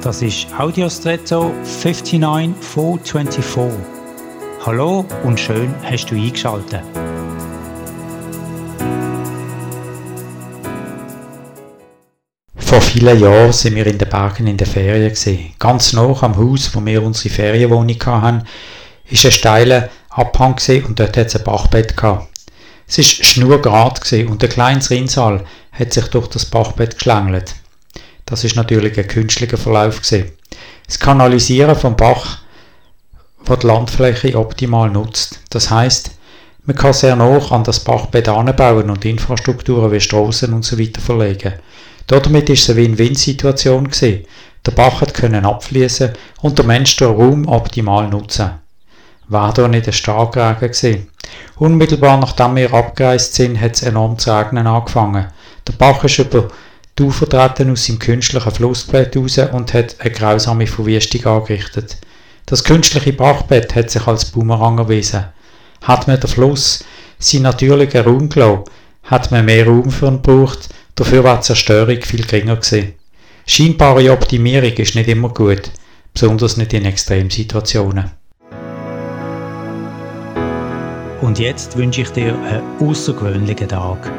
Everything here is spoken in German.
Das ist Audiostretto 59424. Hallo und schön hast du eingeschaltet. Vor vielen Jahren sind wir in den Bergen in der Ferien gesehen. Ganz nah am Haus, wo wir unsere Ferienwohnung hatten, ist ein steiler Abhang und dort hat es ein Bachbett. Es ist schnurgerad und ein kleines Rinnsal hat sich durch das Bachbett geschlängelt. Das ist natürlich ein künstlicher Verlauf gewesen. Das Kanalisieren vom Bach, das die Landfläche optimal nutzt. Das heißt, man kann sehr nah an das Bachbett anbauen und Infrastrukturen wie Straßen und so weiter verlegen. Damit ist es eine Win-Win-Situation gewesen. Der Bach hat können abfließen und der Mensch den Raum optimal nutzen. War da nicht ein Starkregen gewesen. Unmittelbar nachdem wir abgereist sind, hat es enorm zu regnen angefangen. Der Bach ist über die Ufer aus seinem künstlichen Flussbett raus und hat eine grausame Verwüstung angerichtet. Das künstliche Bachbett hat sich als Boomerang erwiesen. Hat man den Fluss seinen natürlichen Raum gelassen, hat man mehr Raum für ihn gebraucht, dafür war die Zerstörung viel geringer gewesen. Scheinbare Optimierung ist nicht immer gut, besonders nicht in Extremsituationen. Und jetzt wünsche ich dir einen außergewöhnlichen Tag.